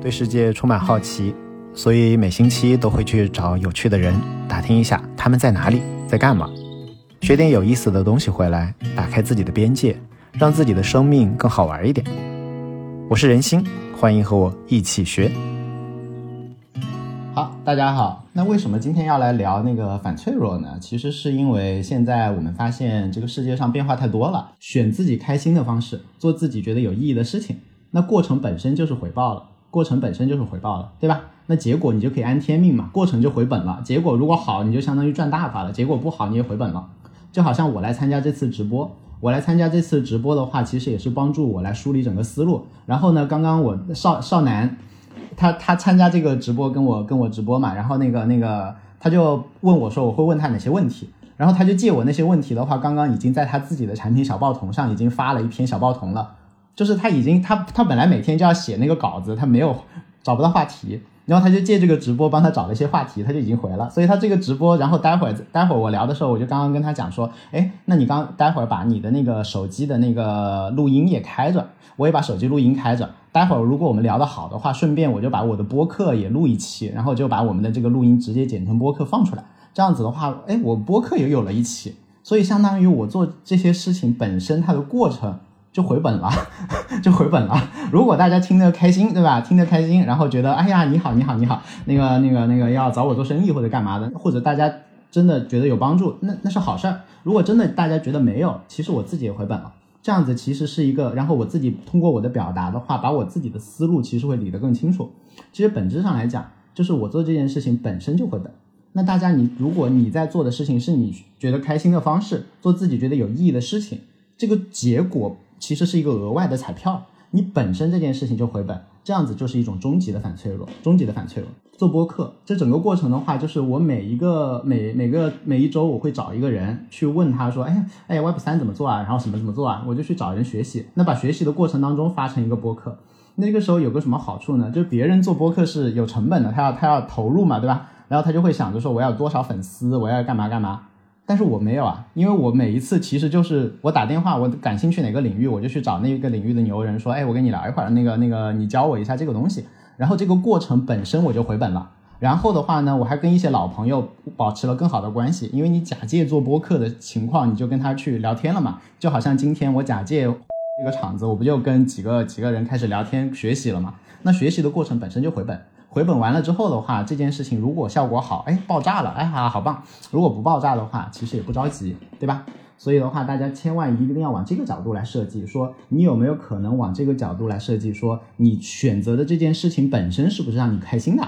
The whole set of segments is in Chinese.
对世界充满好奇，所以每星期都会去找有趣的人打听一下他们在哪里，在干嘛，学点有意思的东西回来，打开自己的边界，让自己的生命更好玩一点。我是人心，欢迎和我一起学。好，大家好。那为什么今天要来聊那个反脆弱呢？其实是因为现在我们发现这个世界上变化太多了，选自己开心的方式，做自己觉得有意义的事情，那过程本身就是回报了。过程本身就是回报了，对吧？那结果你就可以安天命嘛，过程就回本了。结果如果好，你就相当于赚大发了；结果不好，你也回本了。就好像我来参加这次直播，我来参加这次直播的话，其实也是帮助我来梳理整个思路。然后呢，刚刚我少少男，他他参加这个直播跟我跟我直播嘛，然后那个那个他就问我说我会问他哪些问题，然后他就借我那些问题的话，刚刚已经在他自己的产品小报童上已经发了一篇小报童了。就是他已经他他本来每天就要写那个稿子，他没有找不到话题，然后他就借这个直播帮他找了一些话题，他就已经回了。所以他这个直播，然后待会儿待会儿我聊的时候，我就刚刚跟他讲说，哎，那你刚待会儿把你的那个手机的那个录音也开着，我也把手机录音开着。待会儿如果我们聊得好的话，顺便我就把我的播客也录一期，然后就把我们的这个录音直接剪成播客放出来。这样子的话，哎，我播客也有了一期，所以相当于我做这些事情本身它的过程。就回本了，就回本了。如果大家听得开心，对吧？听得开心，然后觉得哎呀，你好，你好，你好，那个，那个，那个要找我做生意或者干嘛的，或者大家真的觉得有帮助，那那是好事儿。如果真的大家觉得没有，其实我自己也回本了。这样子其实是一个，然后我自己通过我的表达的话，把我自己的思路其实会理得更清楚。其实本质上来讲，就是我做这件事情本身就回本。那大家，你如果你在做的事情是你觉得开心的方式，做自己觉得有意义的事情，这个结果。其实是一个额外的彩票，你本身这件事情就回本，这样子就是一种终极的反脆弱，终极的反脆弱。做播客，这整个过程的话，就是我每一个每每个每一周，我会找一个人去问他说，哎哎，Web 三怎么做啊？然后什么怎么做啊？我就去找人学习。那把学习的过程当中发成一个播客，那个时候有个什么好处呢？就别人做播客是有成本的，他要他要投入嘛，对吧？然后他就会想着说，我要多少粉丝，我要干嘛干嘛。但是我没有啊，因为我每一次其实就是我打电话，我感兴趣哪个领域，我就去找那个领域的牛人说，哎，我跟你聊一会儿，那个那个你教我一下这个东西，然后这个过程本身我就回本了。然后的话呢，我还跟一些老朋友保持了更好的关系，因为你假借做播客的情况，你就跟他去聊天了嘛，就好像今天我假借这个场子，我不就跟几个几个人开始聊天学习了嘛？那学习的过程本身就回本。回本完了之后的话，这件事情如果效果好，哎，爆炸了，哎哈，好棒！如果不爆炸的话，其实也不着急，对吧？所以的话，大家千万一定要往这个角度来设计，说你有没有可能往这个角度来设计，说你选择的这件事情本身是不是让你开心的？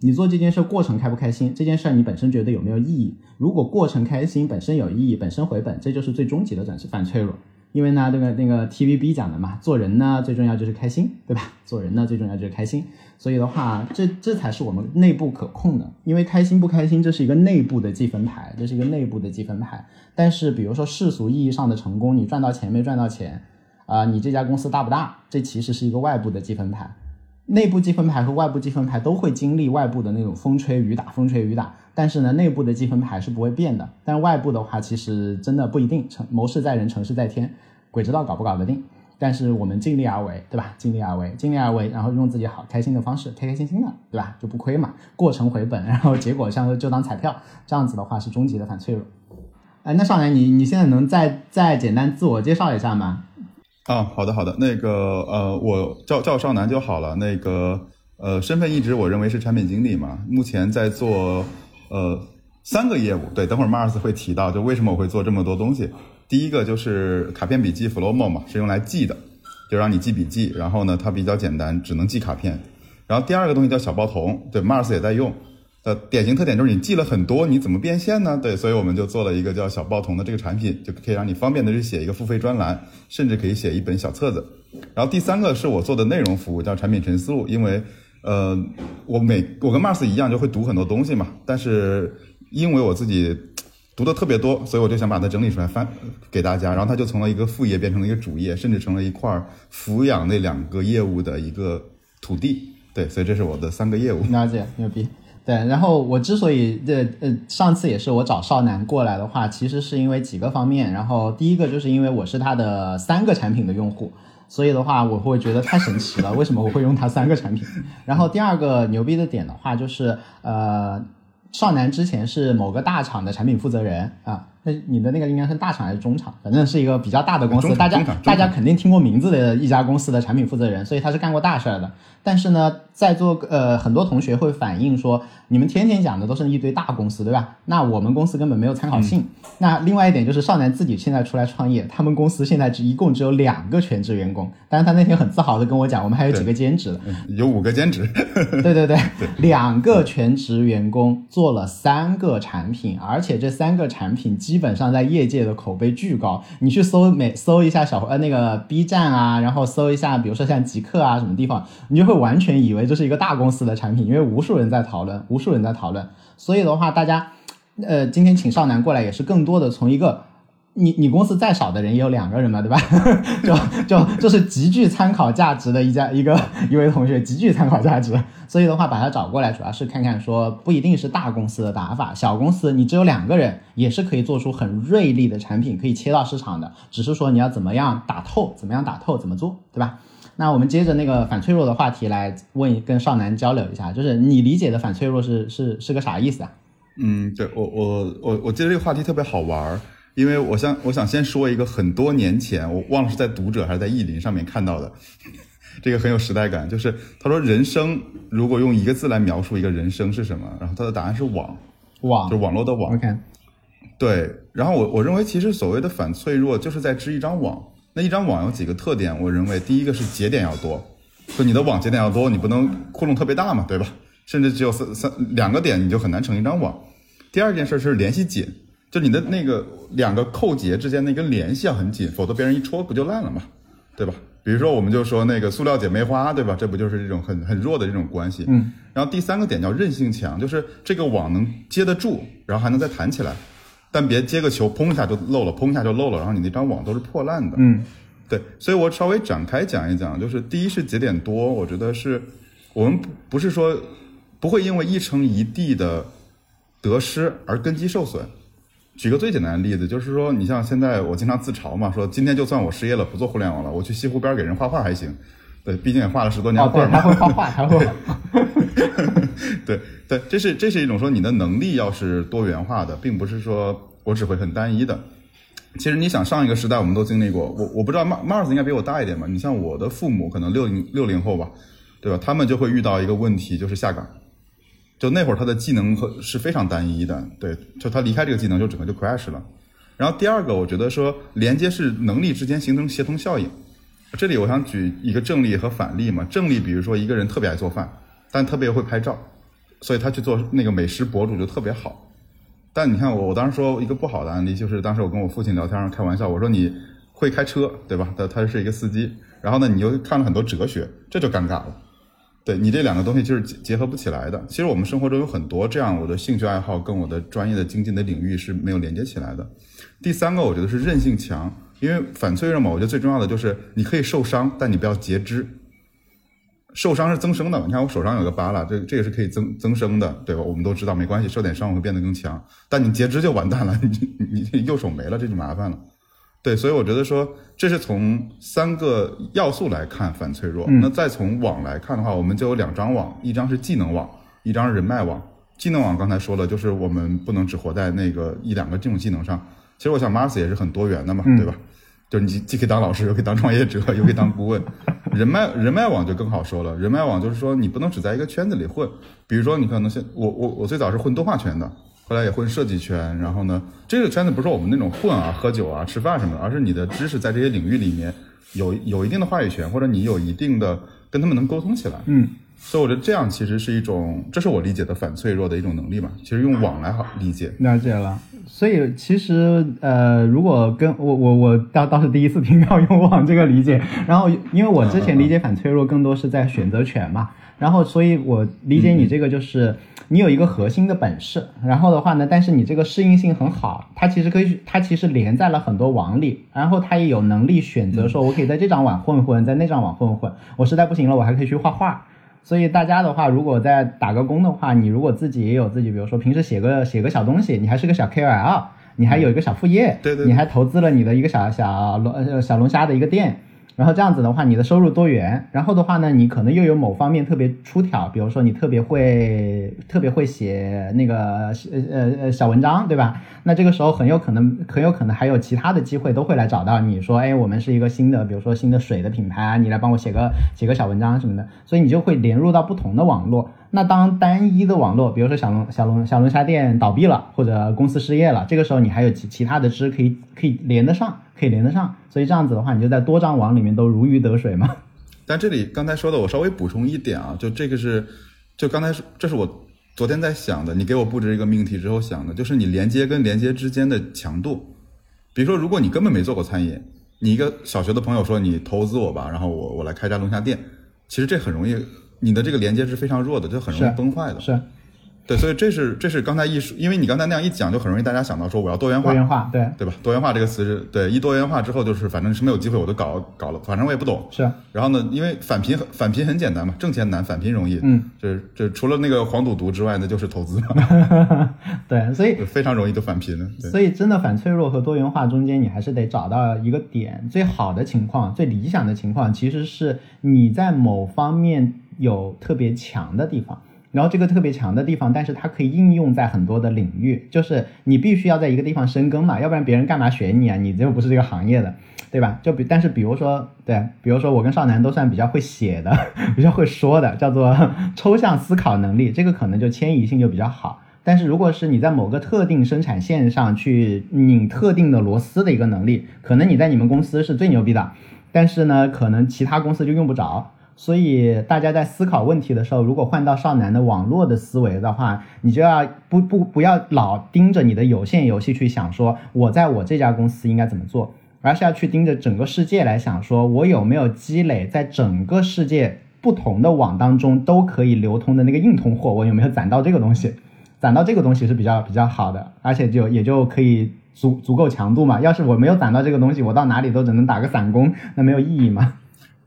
你做这件事过程开不开心？这件事你本身觉得有没有意义？如果过程开心，本身有意义，本身回本，这就是最终极的展示反脆弱。因为呢，这个那个 TVB 讲的嘛，做人呢最重要就是开心，对吧？做人呢最重要就是开心，所以的话，这这才是我们内部可控的。因为开心不开心，这是一个内部的积分牌，这是一个内部的积分牌。但是，比如说世俗意义上的成功，你赚到钱没赚到钱，啊，你这家公司大不大，这其实是一个外部的积分牌。内部积分牌和外部积分牌都会经历外部的那种风吹雨打，风吹雨打。但是呢，内部的积分牌是不会变的。但外部的话，其实真的不一定。成谋事在人，成事在天，鬼知道搞不搞得定。但是我们尽力而为，对吧？尽力而为，尽力而为，然后用自己好开心的方式，开开心心的，对吧？就不亏嘛。过程回本，然后结果像就当彩票，这样子的话是终极的反脆弱。哎，那少年，你你现在能再再简单自我介绍一下吗？啊，好的好的，那个呃，我叫叫少南就好了。那个呃，身份一直我认为是产品经理嘛，目前在做呃三个业务。对，等会儿 Mars 会提到，就为什么我会做这么多东西。第一个就是卡片笔记 Flowmo 嘛，是用来记的，就让你记笔记。然后呢，它比较简单，只能记卡片。然后第二个东西叫小报童，对，Mars 也在用。呃，典型特点就是你记了很多，你怎么变现呢？对，所以我们就做了一个叫小报童的这个产品，就可以让你方便的去写一个付费专栏，甚至可以写一本小册子。然后第三个是我做的内容服务，叫产品陈思路。因为，呃，我每我跟 Mars 一样，就会读很多东西嘛。但是因为我自己读的特别多，所以我就想把它整理出来翻给大家。然后它就从了一个副业变成了一个主业，甚至成了一块抚养那两个业务的一个土地。对，所以这是我的三个业务。了解，牛逼。对，然后我之所以这呃上次也是我找少南过来的话，其实是因为几个方面。然后第一个就是因为我是他的三个产品的用户，所以的话，我会觉得太神奇了。为什么我会用它三个产品？然后第二个牛逼的点的话，就是呃，少南之前是某个大厂的产品负责人啊。那你的那个应该是大厂还是中厂？反正是一个比较大的公司，大家大家肯定听过名字的一家公司的产品负责人，所以他是干过大事儿的。但是呢，在座呃很多同学会反映说，你们天天讲的都是一堆大公司，对吧？那我们公司根本没有参考性。那另外一点就是少南自己现在出来创业，他们公司现在只一共只有两个全职员工，但是他那天很自豪的跟我讲，我们还有几个兼职的，有五个兼职。对对 对，两个全职员工做了三个产品，而且这三个产品基基本上在业界的口碑巨高。你去搜每搜一下小呃那个 B 站啊，然后搜一下，比如说像极客啊什么地方，你就会。完全以为这是一个大公司的产品，因为无数人在讨论，无数人在讨论，所以的话，大家，呃，今天请少南过来也是更多的从一个，你你公司再少的人也有两个人嘛，对吧？就就就是极具参考价值的一家一个一位同学，极具参考价值，所以的话把他找过来，主要是看看说不一定是大公司的打法，小公司你只有两个人也是可以做出很锐利的产品，可以切到市场的，只是说你要怎么样打透，怎么样打透，怎么做，对吧？那我们接着那个反脆弱的话题来问，跟少南交流一下，就是你理解的反脆弱是是是个啥意思啊？嗯，对我我我我记得这个话题特别好玩，因为我想我想先说一个很多年前我忘了是在读者还是在意林上面看到的，这个很有时代感，就是他说人生如果用一个字来描述一个人生是什么，然后他的答案是网，网就网络的网。OK，对，然后我我认为其实所谓的反脆弱就是在织一张网。那一张网有几个特点？我认为第一个是节点要多，就你的网节点要多，你不能窟窿特别大嘛，对吧？甚至只有三三两个点，你就很难成一张网。第二件事是联系紧，就你的那个两个扣结之间那根联系要很紧，否则别人一戳不就烂了嘛，对吧？比如说我们就说那个塑料姐妹花，对吧？这不就是这种很很弱的这种关系？嗯。然后第三个点叫韧性强，就是这个网能接得住，然后还能再弹起来。但别接个球，砰一下就漏了，砰一下就漏了，然后你那张网都是破烂的。嗯，对，所以我稍微展开讲一讲，就是第一是节点多，我觉得是我们不不是说不会因为一城一地的得失而根基受损。举个最简单的例子，就是说你像现在我经常自嘲嘛，说今天就算我失业了，不做互联网了，我去西湖边给人画画还行。对，毕竟也画了十多年画嘛。他会画画，还会。对对，这是这是一种说你的能力要是多元化的，并不是说。我只会很单一的。其实你想上一个时代，我们都经历过。我我不知道 Mars 应该比我大一点吧？你像我的父母，可能六零六零后吧，对吧？他们就会遇到一个问题，就是下岗。就那会儿他的技能和是非常单一的，对，就他离开这个技能，就整个就 crash 了。然后第二个，我觉得说连接是能力之间形成协同效应。这里我想举一个正例和反例嘛。正例，比如说一个人特别爱做饭，但特别会拍照，所以他去做那个美食博主就特别好。但你看我，我当时说一个不好的案例，就是当时我跟我父亲聊天开玩笑，我说你会开车对吧？他他是一个司机，然后呢你又看了很多哲学，这就尴尬了。对你这两个东西就是结结合不起来的。其实我们生活中有很多这样，我的兴趣爱好跟我的专业的精进的领域是没有连接起来的。第三个我觉得是韧性强，因为反脆弱嘛，我觉得最重要的就是你可以受伤，但你不要截肢。受伤是增生的，你看我手上有个疤了，这这个是可以增增生的，对吧？我们都知道没关系，受点伤我会变得更强。但你截肢就完蛋了，你你右手没了，这就麻烦了。对，所以我觉得说这是从三个要素来看反脆弱。那再从网来看的话，我们就有两张网，一张是技能网，一张是人脉网。技能网刚才说了，就是我们不能只活在那个一两个这种技能上。其实我想 Mars 也是很多元的嘛，对吧？就是你既可以当老师，又可以当创业者，又可以当顾问。人脉人脉网就更好说了。人脉网就是说，你不能只在一个圈子里混。比如说，你可能现我我我最早是混动画圈的，后来也混设计圈。然后呢，这个圈子不是我们那种混啊、喝酒啊、吃饭什么的，而是你的知识在这些领域里面有有一定的话语权，或者你有一定的跟他们能沟通起来。嗯。所以我觉得这样其实是一种，这是我理解的反脆弱的一种能力嘛。其实用网来好理解。了解了。所以其实呃，如果跟我我我倒倒是第一次听到用网这个理解。然后因为我之前理解反脆弱更多是在选择权嘛。然后所以我理解你这个就是你有一个核心的本事，然后的话呢，但是你这个适应性很好，它其实可以它其实连在了很多网里，然后它也有能力选择说，我可以在这张网混混，在那张网混混，我实在不行了，我还可以去画画。所以大家的话，如果在打个工的话，你如果自己也有自己，比如说平时写个写个小东西，你还是个小 KOL，你还有一个小副业，对对，你还投资了你的一个小小龙小龙虾的一个店，然后这样子的话，你的收入多元，然后的话呢，你可能又有某方面特别出挑，比如说你特别会特别会写那个呃呃小文章，对吧？那这个时候很有可能很有可能还有其他的机会都会来找到你说，哎，我们是一个新的，比如说新的水的品牌，你来帮我写个写个小文章什么的，所以你就会连入到不同的网络。那当单一的网络，比如说小龙小龙小龙虾店倒闭了，或者公司失业了，这个时候你还有其其他的支可以可以连得上，可以连得上，所以这样子的话，你就在多张网里面都如鱼得水嘛。但这里刚才说的，我稍微补充一点啊，就这个是，就刚才这是我昨天在想的，你给我布置一个命题之后想的，就是你连接跟连接之间的强度。比如说，如果你根本没做过餐饮，你一个小学的朋友说你投资我吧，然后我我来开家龙虾店，其实这很容易。你的这个连接是非常弱的，就很容易崩坏的。是，对，所以这是这是刚才一说，因为你刚才那样一讲，就很容易大家想到说我要多元化，多元化，对，对吧？多元化这个词是对，一多元化之后就是反正是没有机会我都搞搞了，反正我也不懂。是，然后呢，因为返贫返贫很简单嘛，挣钱难，返贫容易。嗯，这这除了那个黄赌毒之外，那就是投资嘛。对，所以 非常容易就返贫了。所以真的反脆弱和多元化中间，你还是得找到一个点。最好的情况，最理想的情况，其实是你在某方面。有特别强的地方，然后这个特别强的地方，但是它可以应用在很多的领域，就是你必须要在一个地方深耕嘛，要不然别人干嘛选你啊？你又不是这个行业的，对吧？就比但是比如说，对，比如说我跟少南都算比较会写的，比较会说的，叫做 抽象思考能力，这个可能就迁移性就比较好。但是如果是你在某个特定生产线上去拧特定的螺丝的一个能力，可能你在你们公司是最牛逼的，但是呢，可能其他公司就用不着。所以大家在思考问题的时候，如果换到少男的网络的思维的话，你就要不不不要老盯着你的有限游戏去想，说我在我这家公司应该怎么做，而是要去盯着整个世界来想，说我有没有积累在整个世界不同的网当中都可以流通的那个硬通货，我有没有攒到这个东西？攒到这个东西是比较比较好的，而且就也就可以足足够强度嘛。要是我没有攒到这个东西，我到哪里都只能打个散工，那没有意义嘛。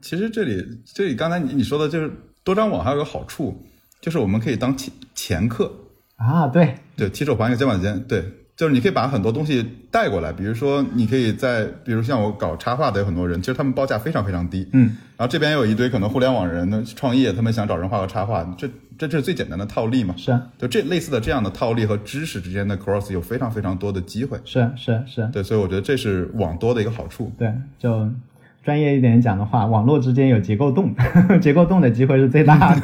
其实这里，这里刚才你你说的就是多张网还有个好处，就是我们可以当前前客啊，对。对，提手旁一个肩膀肩，对，就是你可以把很多东西带过来，比如说你可以在，比如像我搞插画的有很多人，其实他们报价非常非常低，嗯，然后这边有一堆可能互联网人呢创业，他们想找人画个插画，这这这是最简单的套利嘛，是，就这类似的这样的套利和知识之间的 cross 有非常非常多的机会，是是是，对，所以我觉得这是网多的一个好处，对，就。专业一点讲的话，网络之间有结构洞，结构洞的机会是最大的。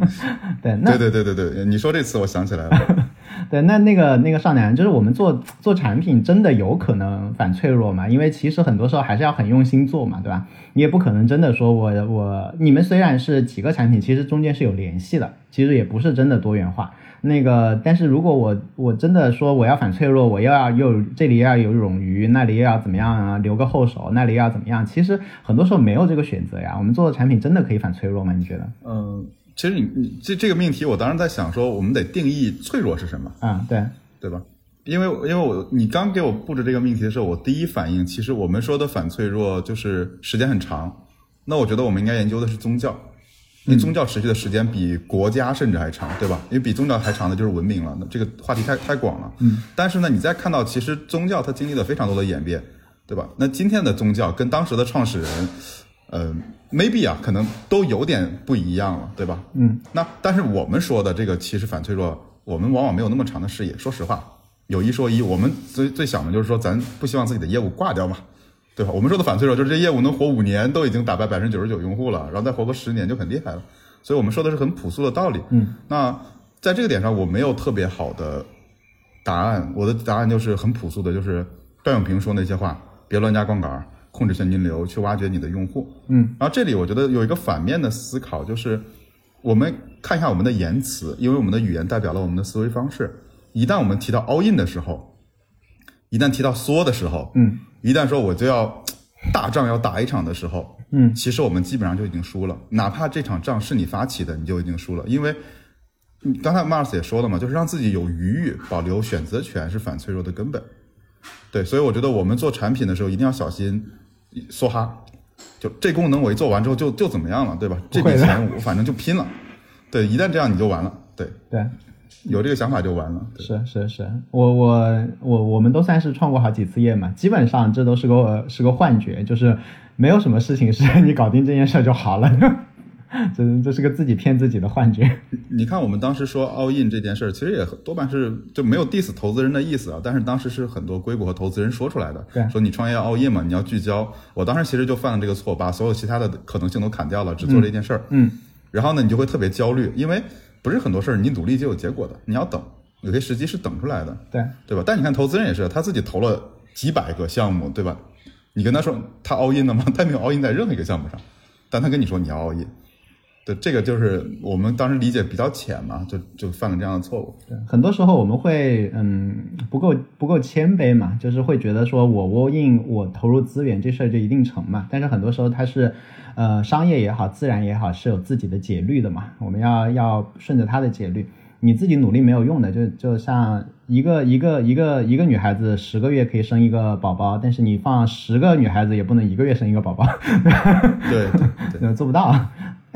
对，那对对对对对，你说这词我想起来了。对，那那个那个少年，就是我们做做产品，真的有可能反脆弱嘛？因为其实很多时候还是要很用心做嘛，对吧？你也不可能真的说我我你们虽然是几个产品，其实中间是有联系的，其实也不是真的多元化。那个，但是如果我我真的说我要反脆弱，我又要又这里要有冗余，那里又要怎么样啊？留个后手，那里要怎么样？其实很多时候没有这个选择呀。我们做的产品真的可以反脆弱吗？你觉得？嗯，其实你你这这个命题，我当时在想说，我们得定义脆弱是什么？啊，对对吧？因为因为我你刚给我布置这个命题的时候，我第一反应其实我们说的反脆弱就是时间很长。那我觉得我们应该研究的是宗教。因为宗教持续的时间比国家甚至还长，对吧？因为比宗教还长的就是文明了。那这个话题太太广了。嗯。但是呢，你再看到，其实宗教它经历了非常多的演变，对吧？那今天的宗教跟当时的创始人，呃，maybe 啊，可能都有点不一样了，对吧？嗯。那但是我们说的这个其实反脆弱，我们往往没有那么长的视野。说实话，有一说一，我们最最想的就是说，咱不希望自己的业务挂掉嘛。对吧？我们说的反脆弱就是这业务能活五年都已经打败百分之九十九用户了，然后再活个十年就很厉害了。所以我们说的是很朴素的道理。嗯，那在这个点上我没有特别好的答案，我的答案就是很朴素的，就是段永平说那些话：别乱加杠杆，控制现金流，去挖掘你的用户。嗯，然后这里我觉得有一个反面的思考，就是我们看一下我们的言辞，因为我们的语言代表了我们的思维方式。一旦我们提到 all in 的时候，一旦提到缩的时候，嗯。一旦说我就要 大仗要打一场的时候，嗯，其实我们基本上就已经输了。哪怕这场仗是你发起的，你就已经输了。因为，你刚才 Mars 也说了嘛，就是让自己有余裕，保留选择权是反脆弱的根本。对，所以我觉得我们做产品的时候一定要小心梭哈。就这功能我一做完之后就就怎么样了，对吧？这笔钱我反正就拼了。对，一旦这样你就完了。对对。有这个想法就完了。是是是，我我我我们都算是创过好几次业嘛，基本上这都是个是个幻觉，就是没有什么事情是 你搞定这件事儿就好了。这这是个自己骗自己的幻觉。你看，我们当时说 all in 这件事儿，其实也多半是就没有 diss 投资人的意思啊。但是当时是很多硅谷和投资人说出来的，对说你创业要 all in 嘛，你要聚焦。我当时其实就犯了这个错，把所有其他的可能性都砍掉了，只做这件事儿。嗯，然后呢，你就会特别焦虑，因为不是很多事儿你努力就有结果的，你要等，有些时机是等出来的，对，对吧？但你看投资人也是，他自己投了几百个项目，对吧？你跟他说他 all in 了吗？他没有 all in 在任何一个项目上，但他跟你说你要 all in。对，这个就是我们当时理解比较浅嘛，就就犯了这样的错误。对，很多时候我们会嗯不够不够谦卑嘛，就是会觉得说我 all in 我投入资源这事儿就一定成嘛。但是很多时候它是呃商业也好，自然也好是有自己的节律的嘛，我们要要顺着它的节律。你自己努力没有用的，就就像一个一个一个一个女孩子十个月可以生一个宝宝，但是你放十个女孩子也不能一个月生一个宝宝，对 对对，做不到。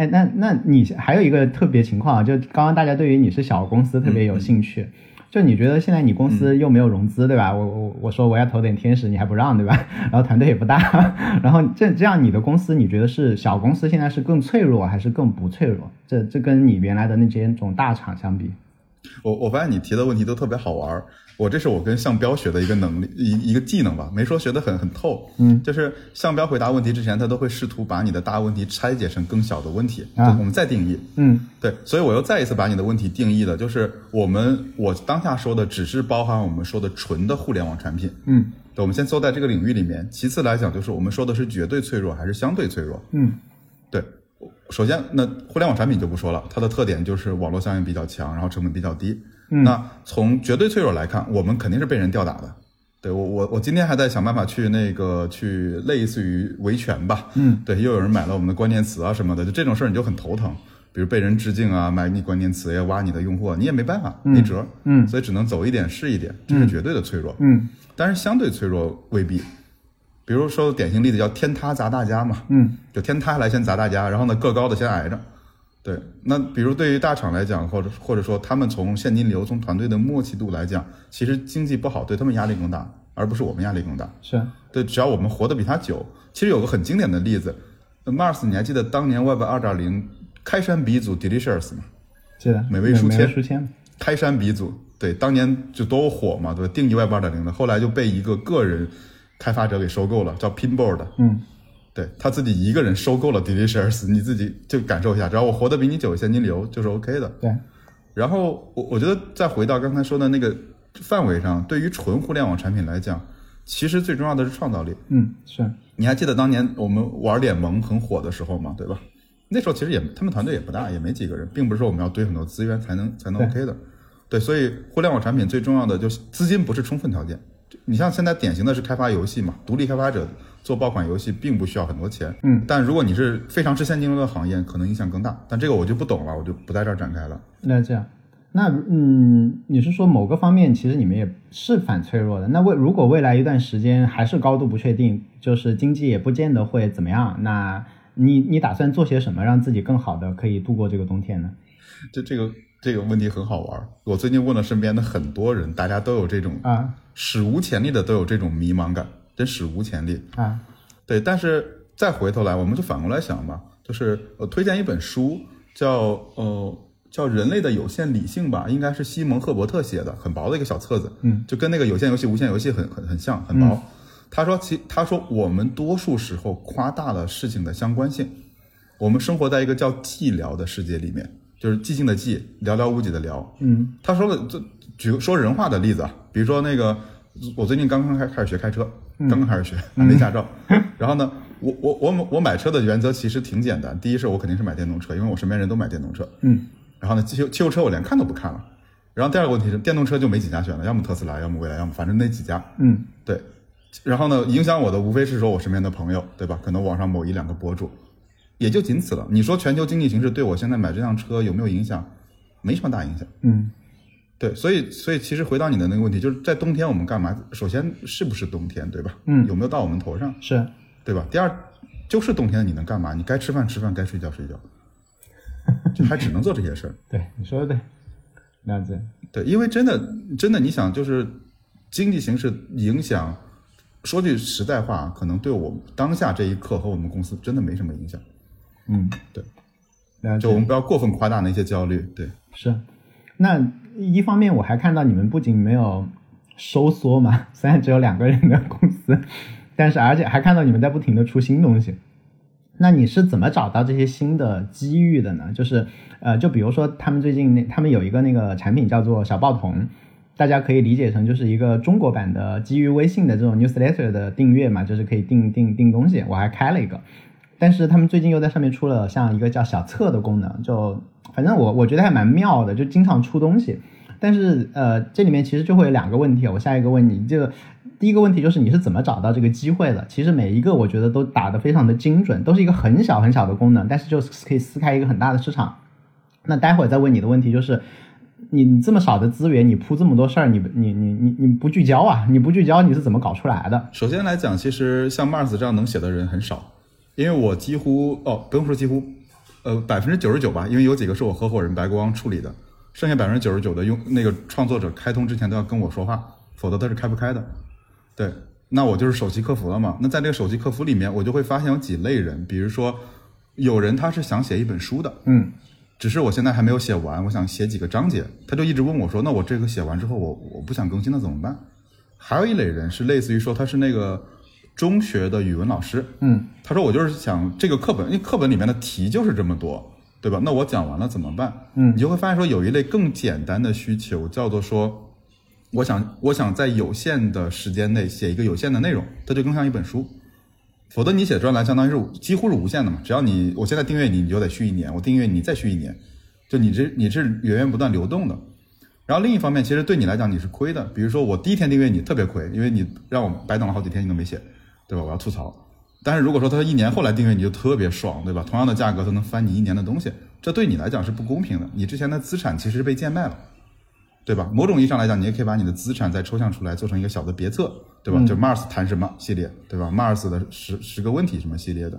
哎，那那你还有一个特别情况啊，就刚刚大家对于你是小公司特别有兴趣，就你觉得现在你公司又没有融资，对吧？我我我说我要投点天使，你还不让，对吧？然后团队也不大，然后这这样你的公司，你觉得是小公司现在是更脆弱还是更不脆弱？这这跟你原来的那些种大厂相比，我我发现你提的问题都特别好玩儿。我这是我跟向彪学的一个能力，一一个技能吧，没说学得很很透。嗯，就是向彪回答问题之前，他都会试图把你的大问题拆解成更小的问题，啊我们再定义。嗯对，所以我又再一次把你的问题定义了，就是我们我当下说的只是包含我们说的纯的互联网产品。嗯对，我们先搜在这个领域里面。其次来讲，就是我们说的是绝对脆弱还是相对脆弱。嗯对，首先那互联网产品就不说了，它的特点就是网络效应比较强，然后成本比较低。嗯那从绝对脆弱来看，我们肯定是被人吊打的。对我我我今天还在想办法去那个去类似于维权吧。嗯，对，又有人买了我们的关键词啊什么的，就这种事儿你就很头疼。比如被人致敬啊，买你关键词呀，挖你的用户啊，你也没办法，没辙。嗯所以只能走一点是一点，这是绝对的脆弱。嗯但是相对脆弱未必。比如说典型例子叫天塌砸大家嘛，嗯就天塌下来先砸大家，然后呢个高的先挨着。对，那比如对于大厂来讲，或者或者说他们从现金流、从团队的默契度来讲，其实经济不好，对他们压力更大，而不是我们压力更大。是对，只要我们活得比他久，其实有个很经典的例子，Mars，你还记得当年 Web 二点零开山鼻祖 Delicious 吗？记得美味书签书签，开山鼻祖，对，当年就多火嘛，对吧？定义 Web 二点零的，后来就被一个个人开发者给收购了，叫 Pinboard。嗯对他自己一个人收购了 Delicious，你自己就感受一下，只要我活得比你久，现金流就是 OK 的。对，然后我我觉得再回到刚才说的那个范围上，对于纯互联网产品来讲，其实最重要的是创造力。嗯是你还记得当年我们玩脸萌很火的时候吗？对吧？那时候其实也他们团队也不大，也没几个人，并不是说我们要堆很多资源才能才能 OK 的。对，所以互联网产品最重要的就是资金不是充分条件。你像现在典型的是开发游戏嘛，独立开发者做爆款游戏并不需要很多钱，嗯，但如果你是非常吃现金流的行业，可能影响更大。但这个我就不懂了，我就不在这儿展开了。那这样，那嗯，你是说某个方面其实你们也是反脆弱的？那未如果未来一段时间还是高度不确定，就是经济也不见得会怎么样，那你你打算做些什么让自己更好的可以度过这个冬天呢？这这个这个问题很好玩儿。我最近问了身边的很多人，大家都有这种啊史无前例的都有这种迷茫感，真史无前例。啊对，但是再回头来，我们就反过来想吧，就是我推荐一本书，叫呃叫《人类的有限理性》吧，应该是西蒙赫伯特写的，很薄的一个小册子，嗯，就跟那个有限游戏、无限游戏很很很像，很薄。他说其他说我们多数时候夸大了事情的相关性，我们生活在一个叫寂寥的世界里面，就是寂静的寂，寥寥无几的寥，嗯他说了，这举个说人话的例子啊，比如说那个，我最近刚刚开开始学开车，刚刚开始学，还没驾照。然后呢，我我我我买车的原则其实挺简单，第一是我肯定是买电动车，因为我身边人都买电动车。嗯然后呢，汽油汽油车我连看都不看了。然后第二个问题是，电动车就没几家选了，要么特斯拉，要么蔚来，要么反正那几家。嗯对，然后呢，影响我的无非是说我身边的朋友，对吧？可能网上某一两个博主，也就仅此了。你说全球经济形势对我现在买这辆车有没有影响？没什么大影响。嗯对，所以所以其实回到你的那个问题，就是在冬天我们干嘛？首先是不是冬天，对吧？嗯有没有到我们头上，是对吧？第二就是冬天你能干嘛？你该吃饭吃饭，该睡觉睡觉，就还只能做这些事儿。对你说的对，那子对，因为真的真的，你想就是经济形势影响说句实在话，可能对我当下这一刻和我们公司真的没什么影响。嗯，对，就我们不要过分夸大那些焦虑。对，是。那一方面我还看到你们不仅没有收缩嘛，虽然只有两个人的公司，但是而且还看到你们在不停的出新东西。那你是怎么找到这些新的机遇的呢？就是呃，就比如说他们最近他们有一个那个产品叫做小报童，大家可以理解成就是一个中国版的基于微信的这种 newsletter 的订阅嘛，就是可以订订订东西。我还开了一个，但是他们最近又在上面出了像一个叫小册的功能，就反正我我觉得还蛮妙的，就经常出东西。但是呃，这里面其实就会有两个问题，我下一个问你，这个第一个问题就是你是怎么找到这个机会的？其实每一个我觉得都打得非常的精准，都是一个很小很小的功能，但是就是可以撕开一个很大的市场。那待会儿再问你的问题就是，你这么少的资源，你铺这么多事儿，你你你你你不聚焦啊？你不聚焦，你是怎么搞出来的？首先来讲，其实像 Mars 这样能写的人很少，因为我几乎哦，不用说几乎，呃，百分之九十九吧，因为有几个是我合伙人白光处理的，剩下百分之九十九的用那个创作者开通之前都要跟我说话，否则他是开不开的。对，那我就是首席客服了嘛。那在这个首席客服里面，我就会发现有几类人，比如说有人他是想写一本书的，嗯只是我现在还没有写完，我想写几个章节，他就一直问我说：“那我这个写完之后，我我不想更新了怎么办？”还有一类人是类似于说他是那个中学的语文老师，嗯他说我就是想这个课本，因为课本里面的题就是这么多，对吧？那我讲完了怎么办？嗯你就会发现说有一类更简单的需求，叫做说，我想我想在有限的时间内写一个有限的内容，它就更像一本书。否则你写专栏相当于是几乎是无限的嘛，只要你我现在订阅你，你就得续一年，我订阅你再续一年，就你这你是源源不断流动的。然后另一方面，其实对你来讲你是亏的，比如说我第一天订阅你特别亏，因为你让我白等了好几天你都没写，对吧？我要吐槽。但是如果说他一年后来订阅你就特别爽，对吧？同样的价格他能翻你一年的东西，这对你来讲是不公平的。你之前的资产其实是被贱卖了，对吧？某种意义上来讲，你也可以把你的资产再抽象出来，做成一个小的别册，对吧？就 Mars 谈什么系列，对吧？Mars 的十十个问题什么系列的，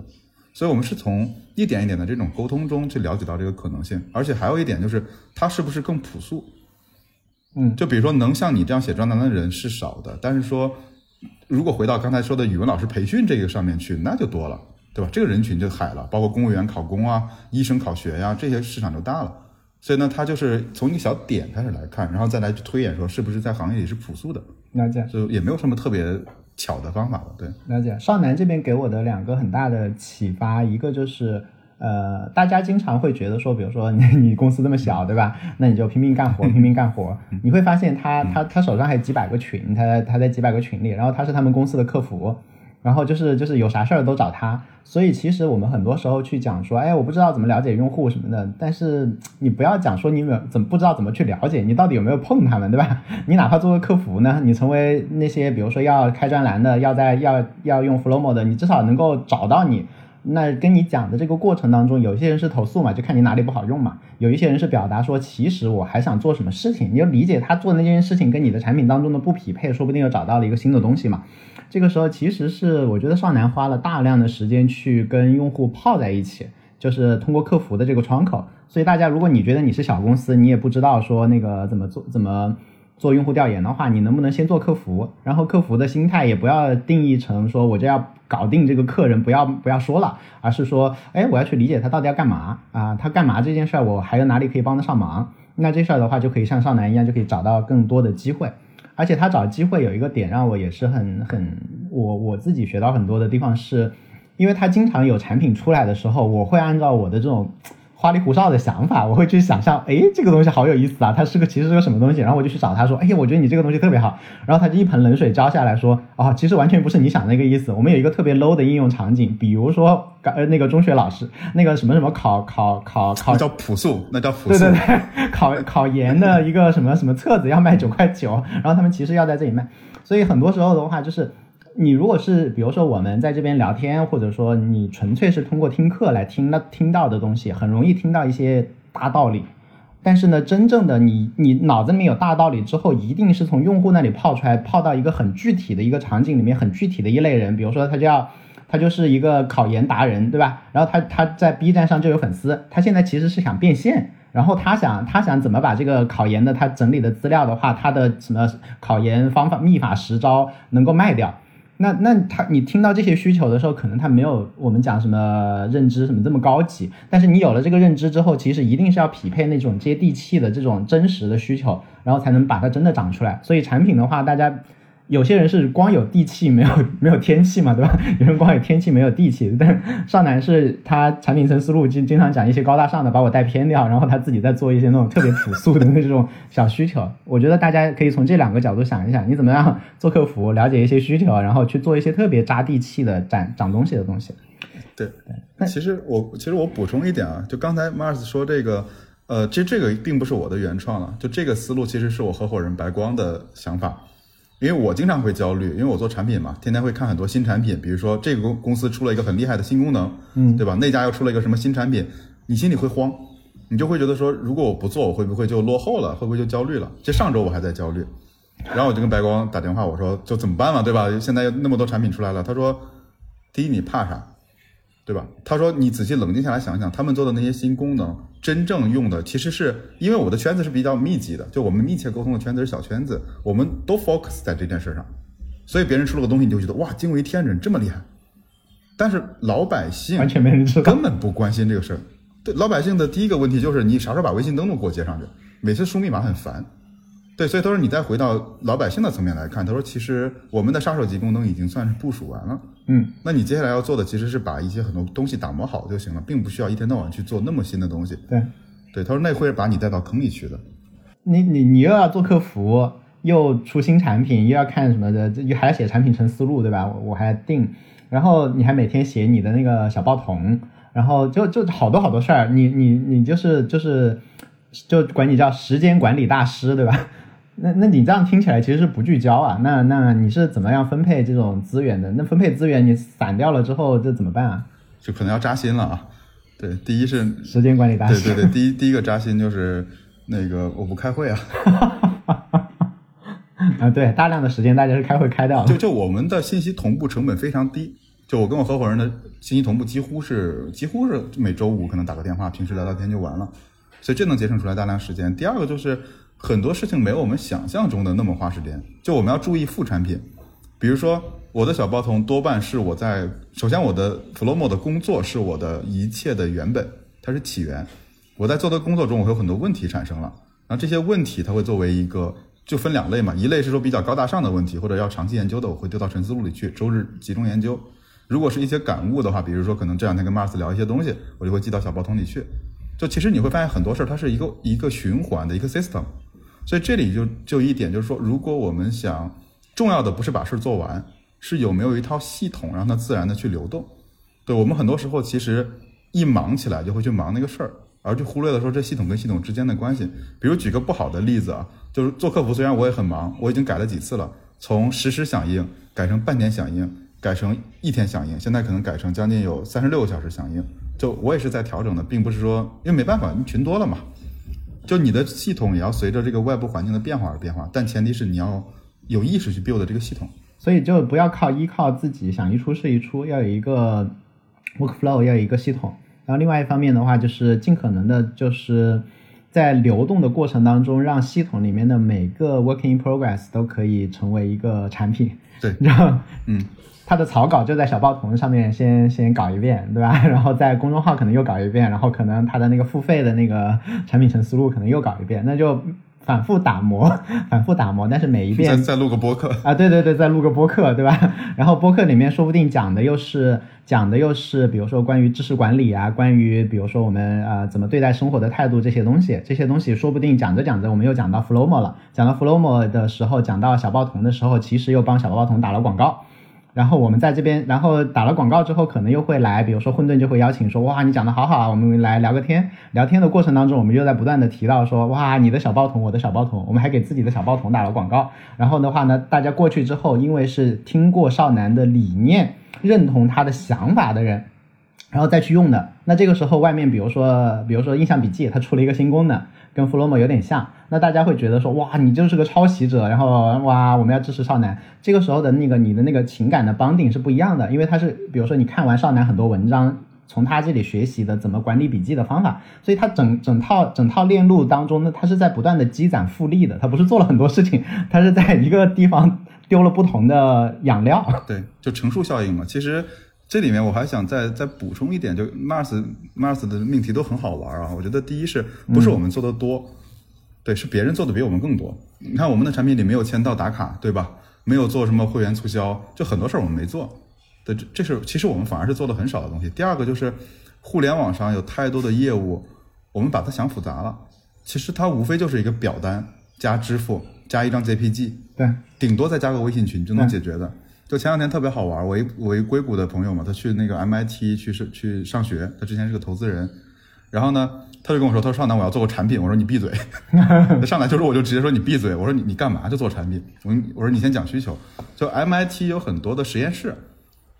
所以我们是从一点一点的这种沟通中去了解到这个可能性，而且还有一点就是它是不是更朴素。嗯就比如说能像你这样写专栏的人是少的，但是说如果回到刚才说的语文老师培训这个上面去，那就多了，对吧？这个人群就海了，包括公务员考公啊、医生考学呀、这些市场就大了。所以呢，他就是从一个小点开始来看，然后再来去推演说是不是在行业里是朴素的，了解。就也没有什么特别巧的方法了。对，了解，少南这边给我的两个很大的启发，一个就是，呃，大家经常会觉得说，比如说你 你公司这么小，对吧？那你就拼命干活，拼命干活。你会发现他他他手上还有几百个群，他他在几百个群里，然后他是他们公司的客服，然后就是就是有啥事儿都找他。所以其实我们很多时候去讲说，哎，我不知道怎么了解用户什么的，但是你不要讲说你有没有怎么不知道怎么去了解，你到底有没有碰他们，对吧？你哪怕做个客服呢，你成为那些比如说要开专栏的，要在要要用 Flomo 的，你至少能够找到你。那跟你讲的这个过程当中，有些人是投诉嘛，就看你哪里不好用嘛；有一些人是表达说，其实我还想做什么事情，你就理解他做的那件事情跟你的产品当中的不匹配，说不定又找到了一个新的东西嘛。这个时候其实是我觉得少南花了大量的时间去跟用户泡在一起，就是通过客服的这个窗口。所以大家如果你觉得你是小公司，你也不知道说那个怎么做怎么。做用户调研的话，你能不能先做客服？然后客服的心态也不要定义成说我就要搞定这个客人，不要不要说了，而是说，哎，我要去理解他到底要干嘛啊？他干嘛这件事儿，我还有哪里可以帮得上忙？那这事儿的话，就可以像少南一样，就可以找到更多的机会。而且他找机会有一个点让我也是很很我我自己学到很多的地方是，因为他经常有产品出来的时候，我会按照我的这种。花里胡哨的想法，我会去想象，哎，这个东西好有意思啊，它是个其实是个什么东西，然后我就去找他说，哎呀，我觉得你这个东西特别好，然后他就一盆冷水浇下来说，哦，其实完全不是你想的那个意思，我们有一个特别 low 的应用场景，比如说呃那个中学老师那个什么什么考考考考那叫朴素，那叫朴素对素。对对，考考研的一个什么什么册子要卖九块九，然后他们其实要在这里卖，所以很多时候的话就是。你如果是比如说我们在这边聊天，或者说你纯粹是通过听课来听到听到的东西，很容易听到一些大道理。但是呢，真正的你你脑子里面有大道理之后，一定是从用户那里泡出来，泡到一个很具体的一个场景里面，很具体的一类人。比如说他叫他就是一个考研达人，对吧？然后他他在 B 站上就有粉丝，他现在其实是想变现。然后他想，他想怎么把这个考研的他整理的资料的话，他的什么考研方法、秘法、实招能够卖掉。那那他你听到这些需求的时候，可能他没有我们讲什么认知什么这么高级，但是你有了这个认知之后，其实一定是要匹配那种接地气的这种真实的需求，然后才能把它真的长出来。所以产品的话，大家。有些人是光有地气没有 没有天气嘛，对吧？有人光有天气没有地气，但少南是他产品层思路经经常讲一些高大上的，把我带偏掉，然后他自己在做一些那种特别朴素的那种小需求。我觉得大家可以从这两个角度想一想，你怎么样做客服，了解一些需求，然后去做一些特别扎地气的长长东西的东西。对，那其实我其实我补充一点啊，就刚才 Mars 说这个，呃，其实这个并不是我的原创了，就这个思路其实是我合伙人白光的想法。因为我经常会焦虑，因为我做产品嘛，天天会看很多新产品，比如说这个公公司出了一个很厉害的新功能，嗯，对吧？那家又出了一个什么新产品，你心里会慌，你就会觉得说，如果我不做，我会不会就落后了？会不会就焦虑了？这上周我还在焦虑，然后我就跟白光打电话，我说就怎么办嘛，对吧？现在那么多产品出来了，他说，第一你怕啥？对吧？他说：“你仔细冷静下来想想，他们做的那些新功能，真正用的其实是因为我的圈子是比较密集的，就我们密切沟通的圈子是小圈子，我们都 focus 在这件事上，所以别人出了个东西，你就觉得哇，惊为天人，这么厉害。但是老百姓完全没人知道，根本不关心这个事儿。对老百姓的第一个问题就是你啥时候把微信登录给我接上去？每次输密码很烦。对，所以他说你再回到老百姓的层面来看，他说其实我们的杀手级功能已经算是部署完了。”嗯，那你接下来要做的其实是把一些很多东西打磨好就行了，并不需要一天到晚去做那么新的东西。对，对，他说那会把你带到坑里去的。你你你又要做客服，又出新产品，又要看什么的，又还要写产品成思路，对吧？我我还定，然后你还每天写你的那个小报童，然后就就好多好多事儿，你你你就是就是就管你叫时间管理大师，对吧？那那你这样听起来其实是不聚焦啊？那那你是怎么样分配这种资源的？那分配资源你散掉了之后，这怎么办啊？就可能要扎心了啊。对，第一是时间管理大师。对对对，第一第一个扎心就是那个我不开会啊。啊，对，大量的时间大家是开会开掉了。就就我们的信息同步成本非常低，就我跟我合伙人的信息同步几乎是几乎是每周五可能打个电话，平时聊聊天就完了，所以这能节省出来大量时间。第二个就是。很多事情没有我们想象中的那么花时间，就我们要注意副产品，比如说我的小包童多半是我在首先我的 Flomo 的工作是我的一切的原本，它是起源。我在做的工作中，我会有很多问题产生了，然后这些问题它会作为一个就分两类嘛，一类是说比较高大上的问题或者要长期研究的，我会丢到沉思录里去，周日集中研究。如果是一些感悟的话，比如说可能这两天跟 Mars 聊一些东西，我就会寄到小包桶里去。就其实你会发现很多事儿它是一个一个循环的一个 system。所以这里就就一点，就是说，如果我们想重要的不是把事儿做完，是有没有一套系统让它自然的去流动。对我们很多时候其实一忙起来就会去忙那个事儿，而就忽略了说这系统跟系统之间的关系。比如举个不好的例子啊，就是做客服，虽然我也很忙，我已经改了几次了，从实时响应改成半天响应，改成一天响应，现在可能改成将近有三十六个小时响应。就我也是在调整的，并不是说因为没办法，你群多了嘛。就你的系统也要随着这个外部环境的变化而变化，但前提是你要有意识去 build 这个系统。所以就不要靠依靠自己想一出是一出，要有一个 workflow，要有一个系统。然后另外一方面的话，就是尽可能的，就是在流动的过程当中，让系统里面的每个 working in progress 都可以成为一个产品。对，然后嗯。它的草稿就在小报童上面先先搞一遍，对吧？然后在公众号可能又搞一遍，然后可能它的那个付费的那个产品层思路可能又搞一遍，那就反复打磨，反复打磨。但是每一遍再再录个播客啊，对对对，再录个播客，对吧？然后播客里面说不定讲的又是讲的又是，比如说关于知识管理啊，关于比如说我们呃怎么对待生活的态度这些东西，这些东西说不定讲着讲着我们又讲到 Flomo 了，讲到 Flomo 的时候，讲到小报童的时候，其实又帮小报童打了广告。然后我们在这边，然后打了广告之后，可能又会来，比如说混沌就会邀请说，哇，你讲的好好啊，我们来聊个天。聊天的过程当中，我们又在不断的提到说，哇，你的小报童，我的小报童，我们还给自己的小报童打了广告。然后的话呢，大家过去之后，因为是听过少男的理念，认同他的想法的人，然后再去用的。那这个时候外面，比如说，比如说印象笔记，它出了一个新功能。跟弗洛姆有点像，那大家会觉得说，哇，你就是个抄袭者，然后哇，我们要支持少男。这个时候的那个你的那个情感的绑定是不一样的，因为他是，比如说你看完少男很多文章，从他这里学习的怎么管理笔记的方法，所以他整整套整套链路当中呢，他是在不断的积攒复利的，他不是做了很多事情，他是在一个地方丢了不同的养料。对，就乘数效应嘛。其实这里面我还想再再补充一点，就 Mars Mars 的命题都很好玩啊。我觉得第一是不是我们做的多，对，是别人做的比我们更多。你看我们的产品里没有签到打卡，对吧？没有做什么会员促销，就很多事儿我们没做。对，这这是其实我们反而是做的很少的东西。第二个就是互联网上有太多的业务，我们把它想复杂了。其实它无非就是一个表单加支付加一张 JPG，对，顶多再加个微信群就能解决的。就前两天特别好玩，我一我一硅谷的朋友嘛，他去那个 MIT 去是去上学，他之前是个投资人，然后呢，他就跟我说，他说少南我要做个产品，我说你闭嘴，他上来就说我就直接说你闭嘴，我说你你干嘛就做产品，我我说你先讲需求，就 MIT 有很多的实验室。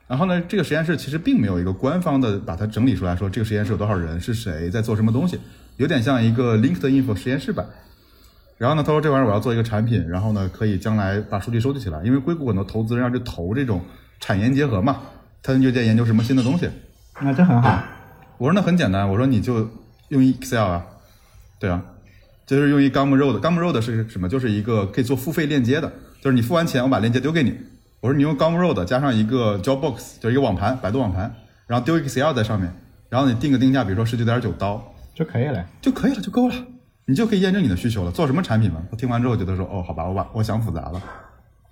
然后呢，这个实验室其实并没有一个官方的把它整理出来说这个实验室有多少人，是谁在做什么东西，有点像一个 LinkedIn 实验室版。然后呢，他说这玩意儿我要做一个产品，然后呢可以将来把数据收集起来，因为硅谷很多投资人要去投这种产研结合嘛，他就在研究什么新的东西。那这很好。我说那很简单，我说你就用 Excel 啊，对啊，就是用一 Gumroad，Gumroad 是什么？就是一个可以做付费链接的，就是你付完钱，我把链接丢给你。我说你用 Gumroad 加上一个 Dropbox，就是一个网盘，百度网盘，然后丢 Excel 在上面，然后你定个定价，比如说十九点九刀就可以了，就可以了，就够了。你就可以验证你的需求了。做什么产品嘛？他听完之后觉得说，哦，好吧，我把我想复杂了。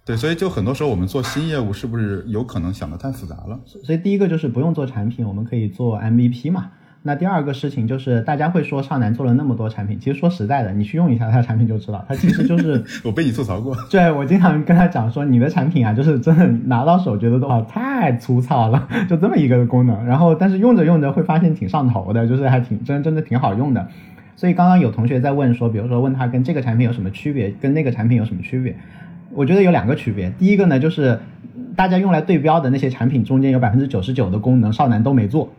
对，所以就很多时候我们做新业务是不是有可能想的太复杂了？所以第一个就是不用做产品，我们可以做 MVP 嘛。那第二个事情就是大家会说少南做了那么多产品，其实说实在的，你去用一下他的产品就知道，他其实就是 我被你吐槽过。对，我经常跟他讲说你的产品啊，就是真的拿到手觉得都好太粗糙了，就这么一个功能。然后但是用着用着会发现挺上头的，就是还挺真真的挺好用的。所以刚刚有同学在问说，比如说问他跟这个产品有什么区别，跟那个产品有什么区别？我觉得有两个区别。第一个呢，就是大家用来对标的那些产品中间有百分之九十九的功能，少男都没做。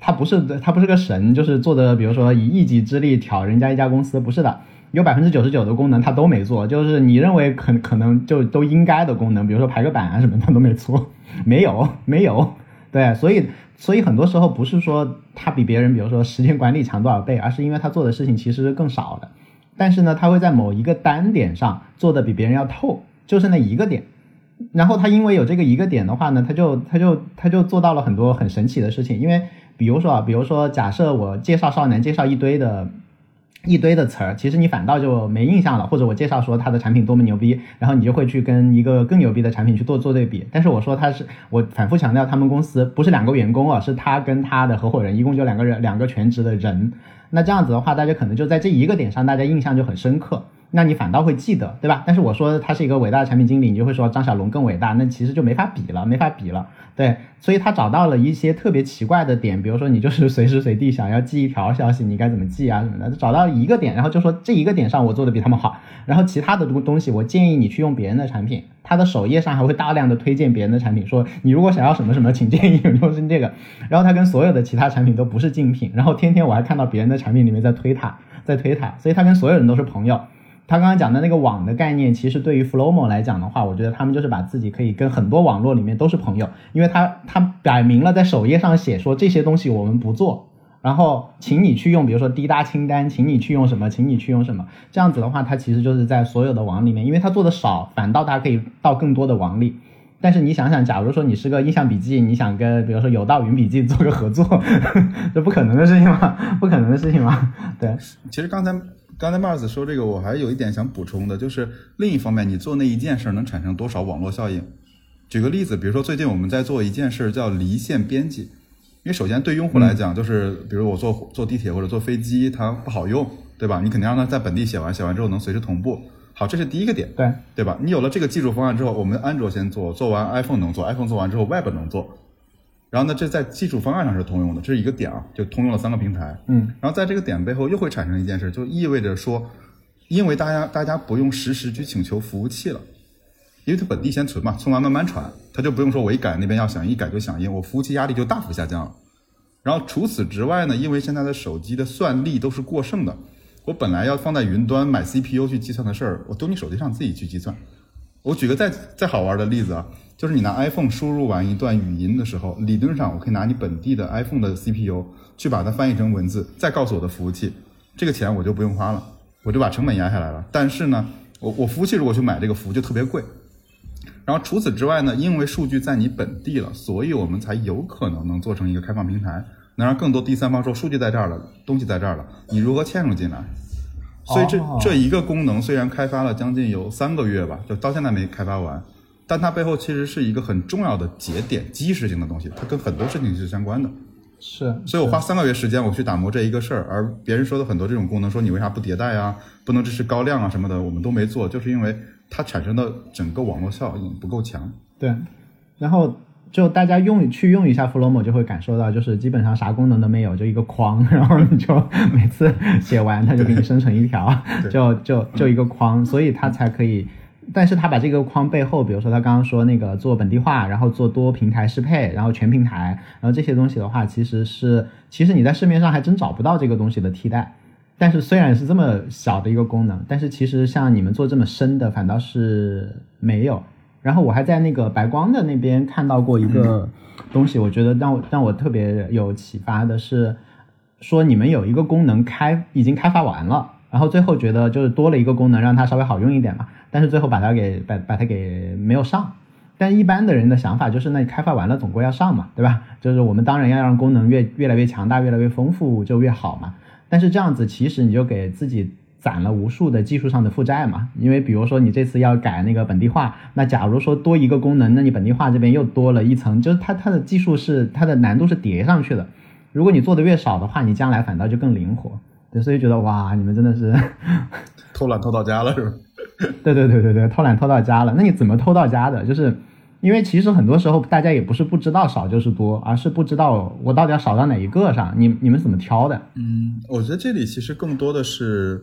他不是他不是个神，就是做的，比如说以一己之力挑人家一家公司，不是的。有百分之九十九的功能他都没做，就是你认为可可能就都应该的功能，比如说排个版啊什么他都没做，没有没有。对，所以。所以很多时候不是说他比别人，比如说时间管理强多少倍，而是因为他做的事情其实是更少的。但是呢，他会在某一个单点上做的比别人要透，就是那一个点。然后他因为有这个一个点的话呢，他就他就他就做到了很多很神奇的事情。因为比如说啊，比如说假设我介绍少男，介绍一堆的。一堆的词儿，其实你反倒就没印象了，或者我介绍说他的产品多么牛逼，然后你就会去跟一个更牛逼的产品去做做对比。但是我说他是，我反复强调他们公司不是两个员工啊，是他跟他的合伙人，一共就两个人，两个全职的人。那这样子的话，大家可能就在这一个点上，大家印象就很深刻。那你反倒会记得，对吧？但是我说他是一个伟大的产品经理，你就会说张小龙更伟大，那其实就没法比了，没法比了。对，所以他找到了一些特别奇怪的点，比如说你就是随时随地想要记一条消息，你该怎么记啊什么的，找到一个点，然后就说这一个点上我做的比他们好，然后其他的东东西我建议你去用别人的产品，他的首页上还会大量的推荐别人的产品，说你如果想要什么什么，请建议用这个。然后他跟所有的其他产品都不是竞品，然后天天我还看到别人的产品里面在推他，在推他，所以他跟所有人都是朋友。他刚刚讲的那个网的概念，其实对于 Flomo 来讲的话，我觉得他们就是把自己可以跟很多网络里面都是朋友，因为他他摆明了在首页上写说这些东西我们不做，然后请你去用，比如说滴答清单，请你去用什么，请你去用什么，这样子的话，他其实就是在所有的网里面，因为他做的少，反倒他可以到更多的网里。但是你想想，假如说你是个印象笔记，你想跟比如说有道云笔记做个合作，这不可能的事情吗？不可能的事情吗？对，其实刚才。刚才 Mars 说这个，我还有一点想补充的，就是另一方面，你做那一件事能产生多少网络效应？举个例子，比如说最近我们在做一件事叫离线编辑，因为首先对用户来讲，就是比如我坐坐地铁或者坐飞机，它不好用，对吧？你肯定让它在本地写完，写完之后能随时同步。好，这是第一个点，对对吧？你有了这个技术方案之后，我们安卓先做，做完 iPhone 能做，iPhone 做完之后 Web 能做。然后呢，这在技术方案上是通用的，这是一个点啊，就通用了三个平台。嗯，然后在这个点背后又会产生一件事，就意味着说，因为大家大家不用实时去请求服务器了，因为它本地先存嘛，存完慢慢传，它就不用说我一改那边要响应，一改就响应，我服务器压力就大幅下降了。然后除此之外呢，因为现在的手机的算力都是过剩的，我本来要放在云端买 CPU 去计算的事儿，我丢你手机上自己去计算。我举个再再好玩的例子啊。就是你拿 iPhone 输入完一段语音的时候，理论上我可以拿你本地的 iPhone 的 CPU 去把它翻译成文字，再告诉我的服务器，这个钱我就不用花了，我就把成本压下来了。但是呢，我我服务器如果去买这个服务就特别贵。然后除此之外呢，因为数据在你本地了，所以我们才有可能能做成一个开放平台，能让更多第三方说数据在这儿了，东西在这儿了，你如何嵌入进来？所以这、哦这一个功能虽然开发了将近有三个月吧，就到现在没开发完，但它背后其实是一个很重要的节点，基石性的东西，它跟很多事情是相关的。是，所以我花三个月时间我去打磨这一个事儿，而别人说的很多这种功能，说你为啥不迭代啊，不能支持高亮啊什么的，我们都没做，就是因为它产生的整个网络效应不够强。对，然后就大家用去用一下 Flomo 就会感受到，就是基本上啥功能都没有，就一个框，然后你就每次写完它就给你生成一条，就就就一个框，所以它才可以。但是它把这个框背后，比如说他刚刚说那个做本地化，然后做多平台适配，然后全平台，然后这些东西的话，其实是其实你在市面上还真找不到这个东西的替代。但是虽然是这么小的一个功能，但是其实像你们做这么深的，反倒是没有。然后我还在那个白光的那边看到过一个东西，我觉得让我让我特别有启发的是，说你们有一个功能开已经开发完了，然后最后觉得就是多了一个功能，让它稍微好用一点嘛，但是最后把它给把把它给没有上。但一般的人的想法就是，那你开发完了总归要上嘛，对吧？就是我们当然要让功能越越来越强大，越来越丰富就越好嘛。但是这样子其实你就给自己攒了无数的技术上的负债嘛。因为比如说你这次要改那个本地化，那假如说多一个功能，那你本地化这边又多了一层，就是它它的技术是它的难度是叠上去的。如果你做的越少的话，你将来反倒就更灵活。对，所以觉得哇，你们真的是，偷懒偷到家了是吧？对对对对对，偷懒偷到家了。那你怎么偷到家的？就是因为其实很多时候大家也不是不知道少就是多，而是不知道我到底要少到哪一个上。你你们怎么挑的？嗯，我觉得这里其实更多的是，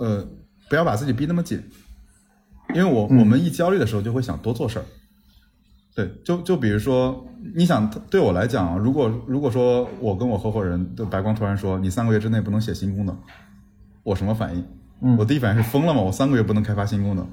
呃，不要把自己逼那么紧，因为我、我们一焦虑的时候就会想多做事儿。对，就就比如说，你想对我来讲，如果如果说我跟我合伙人的白光突然说你三个月之内不能写新功能，我什么反应？嗯我第一反应是疯了吗？我三个月不能开发新功能？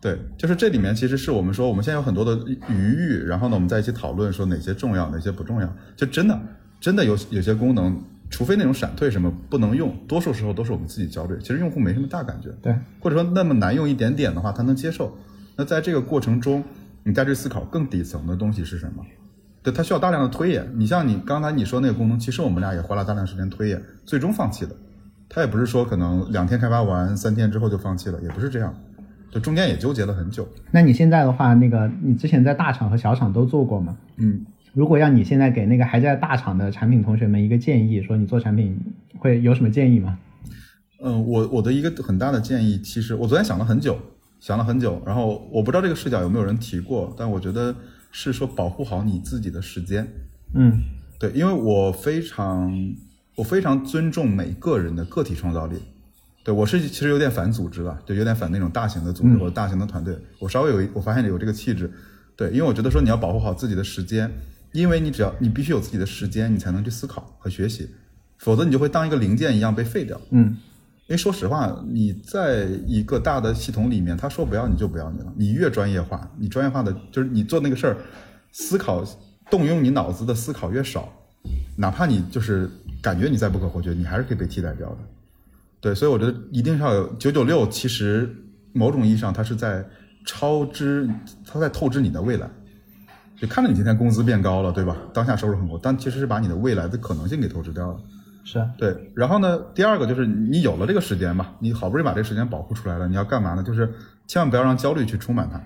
对，就是这里面其实是我们说我们现在有很多的余裕，然后呢，我们在一起讨论说哪些重要，哪些不重要。就真的真的有有些功能，除非那种闪退什么不能用，多数时候都是我们自己焦虑。其实用户没什么大感觉，对，或者说那么难用一点点的话，他能接受。那在这个过程中，你再去思考更底层的东西是什么？对，它需要大量的推演。你像你刚才你说那个功能，其实我们俩也花了大量时间推演，最终放弃的。它也不是说可能两天开发完，三天之后就放弃了，也不是这样，就中间也纠结了很久。那你现在的话，那个你之前在大厂和小厂都做过吗？嗯，如果让你现在给那个还在大厂的产品同学们一个建议，说你做产品会有什么建议吗？嗯，我我的一个很大的建议，其实我昨天想了很久，想了很久，然后我不知道这个视角有没有人提过，但我觉得是说保护好你自己的时间。嗯对，因为我非常我非常尊重每个人的个体创造力。对我是其实有点反组织了，就有点反那种大型的组织或者大型的团队。我稍微有一我发现有这个气质，对，因为我觉得说你要保护好自己的时间，因为你只要你必须有自己的时间，你才能去思考和学习，否则你就会当一个零件一样被废掉。嗯因为说实话，你在一个大的系统里面，他说不要你就不要你了。你越专业化，你专业化的就是你做那个事儿，思考动用你脑子的思考越少，哪怕你就是感觉你再不可或缺，你还是可以被替代掉的。对，所以我觉得一定是要有九九六，其实某种意义上它是在超支，它在透支你的未来。就看着你今天工资变高了，对吧？当下收入很高，但其实是把你的未来的可能性给透支掉了。是啊对，然后呢，第二个就是你有了这个时间吧，你好不容易把这个时间保护出来了，你要干嘛呢？就是千万不要让焦虑去充满它，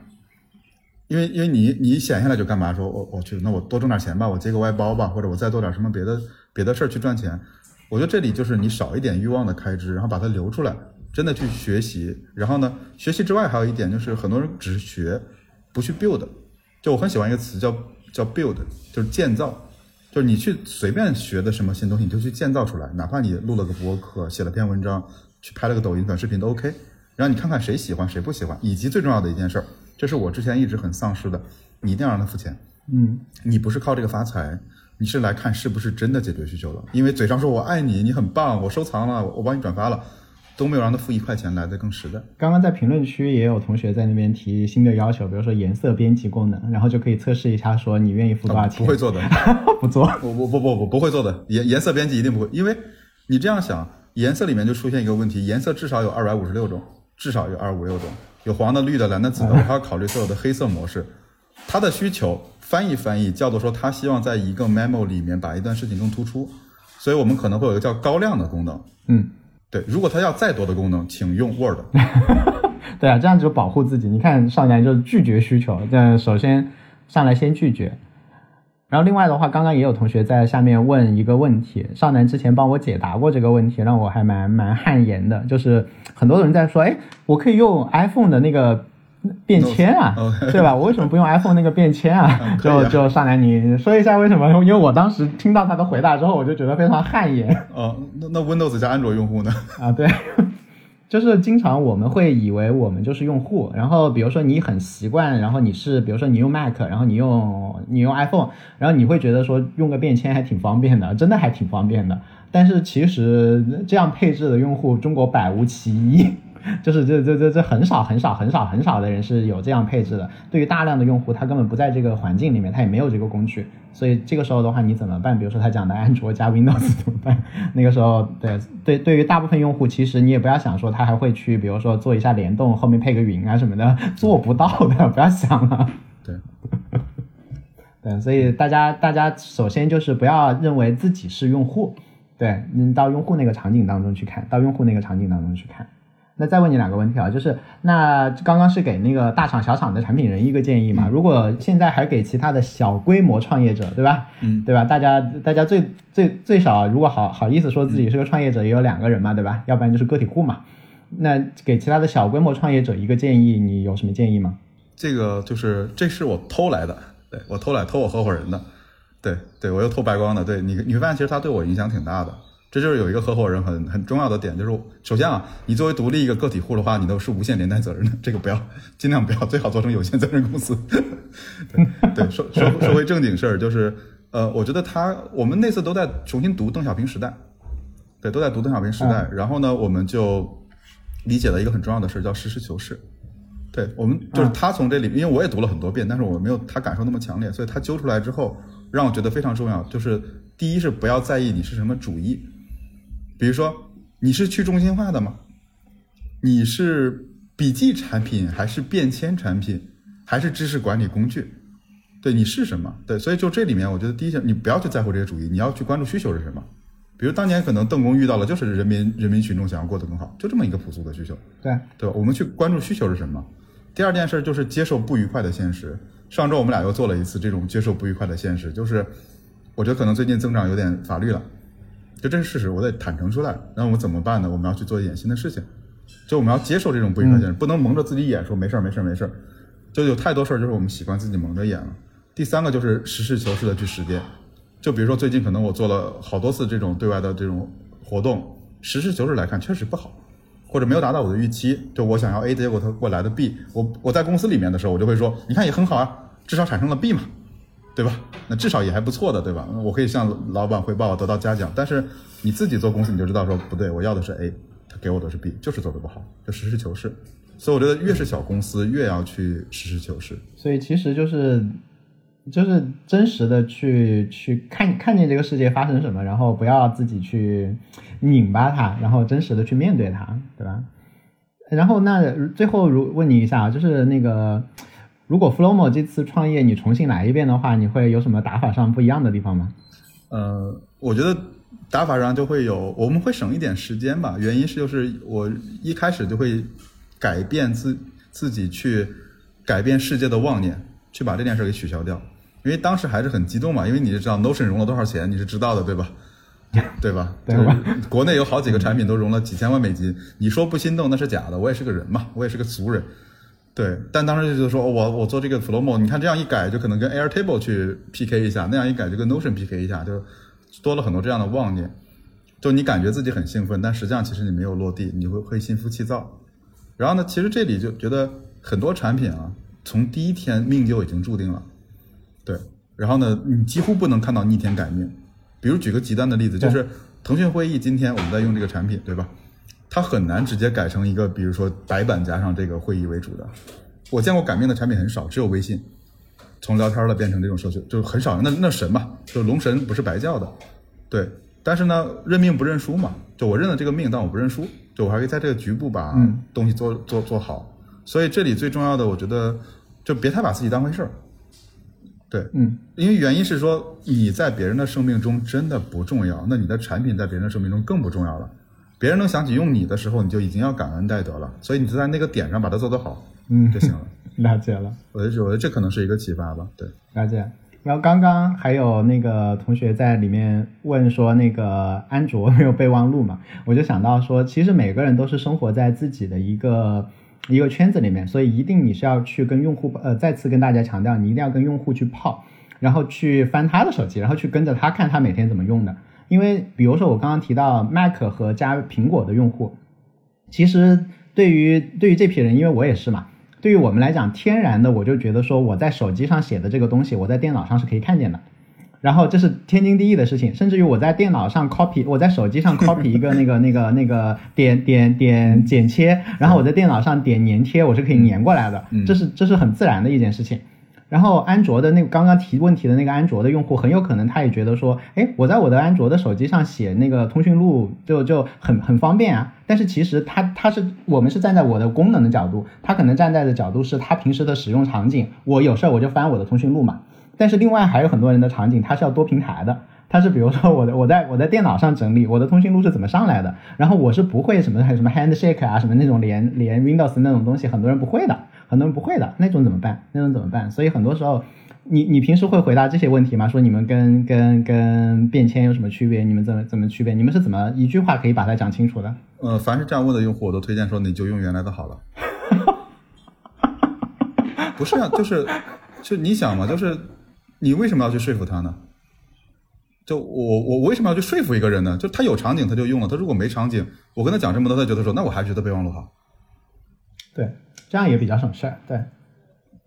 因为因为你你一闲下来就干嘛？说我我去，那我多挣点钱吧，我接个外包吧，或者我再做点什么别的别的事儿去赚钱。我觉得这里就是你少一点欲望的开支，然后把它留出来，真的去学习。然后呢，学习之外还有一点就是很多人只是学，不去 build。就我很喜欢一个词叫叫 build，就是建造。就是你去随便学的什么新东西，你就去建造出来，哪怕你录了个播客，写了篇文章，去拍了个抖音短视频都 OK。然后你看看谁喜欢，谁不喜欢，以及最重要的一件事儿，这是我之前一直很丧失的，你一定要让他付钱。嗯你不是靠这个发财，你是来看是不是真的解决需求了。因为嘴上说我爱你，你很棒，我收藏了，我帮你转发了，都没有让他付一块钱来的更实在。刚刚在评论区也有同学在那边提新的要求，比如说颜色编辑功能，然后就可以测试一下，说你愿意付多少钱？啊不会做的，不做。不不不不不不会做的，颜颜色编辑一定不会，因为你这样想，颜色里面就出现一个问题，颜色至少有二百五十六种，至少有二五六种，有黄的、绿的、蓝的、紫的，我还要考虑所有的黑色模式。他的需求翻译翻译叫做说，他希望在一个 memo 里面把一段事情更突出，所以我们可能会有一个叫高亮的功能。嗯，对，如果他要再多的功能，请用 Word。对啊，这样就保护自己。你看少年就是拒绝需求，这首先上来先拒绝。然后另外的话，刚刚也有同学在下面问一个问题，少南之前帮我解答过这个问题，让我还蛮蛮汗颜的。就是很多人在说，哎，我可以用 iPhone 的那个便签啊，对吧？我为什么不用 iPhone 那个便签啊？就就上来，你说一下为什么？因为我当时听到他的回答之后，我就觉得非常汗颜。哦，那那 Windows 加安卓用户呢？啊，对。就是经常我们会以为我们就是用户，然后比如说你很习惯，然后你是比如说你用 Mac，然后你用你用 iPhone，然后你会觉得说用个便签还挺方便的，真的还挺方便的。但是其实这样配置的用户，中国百无其一。就是这这这这很少很少很少很少的人是有这样配置的。对于大量的用户，他根本不在这个环境里面，他也没有这个工具。所以这个时候的话，你怎么办？比如说他讲的安卓加 Windows 怎么办？那个时候，对对，对于大部分用户，其实你也不要想说他还会去，比如说做一下联动，后面配个云啊什么的，做不到的，不要想了。对，对，所以大家大家首先就是不要认为自己是用户，对，你到用户那个场景当中去看，到用户那个场景当中去看。那再问你两个问题啊，就是那刚刚是给那个大厂小厂的产品人一个建议嘛？如果现在还给其他的小规模创业者，对吧？嗯，对吧？大家大家最最最少，如果好好意思说自己是个创业者，也有两个人嘛，对吧？要不然就是个体户嘛。那给其他的小规模创业者一个建议，你有什么建议吗？这个就是这是我偷来的，对我偷来偷我合伙人的，对对，我又偷白光的，对你你会发现其实他对我影响挺大的。这就是有一个合伙人很很重要的点，就是首先啊，你作为独立一个个体户的话，你都是无限连带责任的，这个不要，尽量不要，最好做成有限责任公司。对对，说说说回正经事儿，就是呃，我觉得他我们那次都在重新读邓小平时代，对，都在读邓小平时代，然后呢，我们就理解了一个很重要的事儿，叫实事求是。对我们就是他从这里，因为我也读了很多遍，但是我没有他感受那么强烈，所以他揪出来之后，让我觉得非常重要，就是第一是不要在意你是什么主义。比如说，你是去中心化的吗？你是笔记产品还是便签产品，还是知识管理工具？对你是什么？对，所以就这里面，我觉得第一件，你不要去在乎这些主义，你要去关注需求是什么。比如当年可能邓公遇到了，就是人民人民群众想要过得更好，就这么一个朴素的需求。对对吧？我们去关注需求是什么。第二件事就是接受不愉快的现实。上周我们俩又做了一次这种接受不愉快的现实，就是我觉得可能最近增长有点乏力了。就这是事实，我得坦诚出来。那我们怎么办呢？我们要去做一点新的事情。就我们要接受这种不愉快现实，不能蒙着自己眼说没事儿没事儿没事儿。就有太多事儿，就是我们习惯自己蒙着眼了。第三个就是实事求是的去实践。就比如说最近可能我做了好多次这种对外的这种活动，实事求是来看确实不好，或者没有达到我的预期。就我想要 A，结果他给我来的 B。我我在公司里面的时候，我就会说，你看也很好啊，至少产生了 B 嘛。对吧？那至少也还不错的，对吧？我可以向老板汇报，得到嘉奖。但是你自己做公司，你就知道说不对，我要的是 A，他给我的是 B，就是做的不好，就实事求是。所以我觉得越是小公司，越要去实事求是。所以其实就是就是真实的去去看看见这个世界发生什么，然后不要自己去拧巴它，然后真实的去面对它，对吧？然后那最后如问你一下，就是那个。如果 Flowmo 这次创业你重新来一遍的话，你会有什么打法上不一样的地方吗？呃，我觉得打法上就会有，我们会省一点时间吧。原因是就是我一开始就会改变自自己去改变世界的妄念，去把这件事给取消掉。因为当时还是很激动嘛，因为你就知道 Notion 融了多少钱，你是知道的 对吧？对吧？对吧？国内有好几个产品都融了几千万美金，你说不心动那是假的。我也是个人嘛，我也是个俗人。对，但当时就说，我我做这个 Flowmo，你看这样一改，就可能跟 Airtable 去 PK 一下，那样一改就跟 Notion PK 一下，就多了很多这样的妄念。就你感觉自己很兴奋，但实际上其实你没有落地，你会会心浮气躁。然后呢，其实这里就觉得很多产品啊，从第一天命就已经注定了。对，然后呢，你几乎不能看到逆天改命。比如举个极端的例子，就是腾讯会议，今天我们在用这个产品，对吧？它很难直接改成一个，比如说白板加上这个会议为主的。我见过改命的产品很少，只有微信，从聊天的变成这种社区，就是很少。那那神嘛，就龙神不是白叫的，对。但是呢，认命不认输嘛，就我认了这个命，但我不认输，就我还可以在这个局部把东西做做做好。所以这里最重要的，我觉得就别太把自己当回事儿。对，嗯，因为原因是说你在别人的生命中真的不重要，那你的产品在别人的生命中更不重要了。别人能想起用你的时候，你就已经要感恩戴德了。所以你就在那个点上把它做得好，嗯就行了。了解了。我觉得，我觉得这可能是一个启发吧。对，了解。然后刚刚还有那个同学在里面问说，那个安卓没有备忘录嘛？我就想到说，其实每个人都是生活在自己的一个一个圈子里面，所以一定你是要去跟用户呃再次跟大家强调，你一定要跟用户去泡，然后去翻他的手机，然后去跟着他看他每天怎么用的。因为比如说我刚刚提到 Mac 和加苹果的用户，其实对于对于这批人，因为我也是嘛。对于我们来讲，天然的我就觉得说我在手机上写的这个东西，我在电脑上是可以看见的，然后这是天经地义的事情。甚至于我在电脑上 copy，我在手机上 copy 一个那个 那个那个点点点剪切，然后我在电脑上点粘贴，我是可以粘过来的，这是这是很自然的一件事情。然后安卓的那刚刚提问题的那个安卓的用户，很有可能他也觉得说，哎，我在我的安卓的手机上写那个通讯录就就很很方便啊。但是其实他他是我们是站在我的功能的角度，他可能站在的角度是他平时的使用场景，我有事儿我就翻我的通讯录嘛。但是另外还有很多人的场景，他是要多平台的。他是比如说我的我在我在电脑上整理我的通讯录是怎么上来的，然后我是不会什么还有什么 handshake 啊什么那种连连 Windows 那种东西，很多人不会的。很多人不会的那种怎么办？那种怎么办？所以很多时候，你你平时会回答这些问题吗？说你们跟跟跟便签有什么区别？你们怎么怎么区别？你们是怎么一句话可以把它讲清楚的？呃，凡是这样问的用户，我都推荐说你就用原来的好了。不是啊，就是就你想嘛，就是你为什么要去说服他呢？就我我为什么要去说服一个人呢？就他有场景他就用了，他如果没场景，我跟他讲这么多，他觉得说那我还觉得备忘录好。对，这样也比较省事儿。对，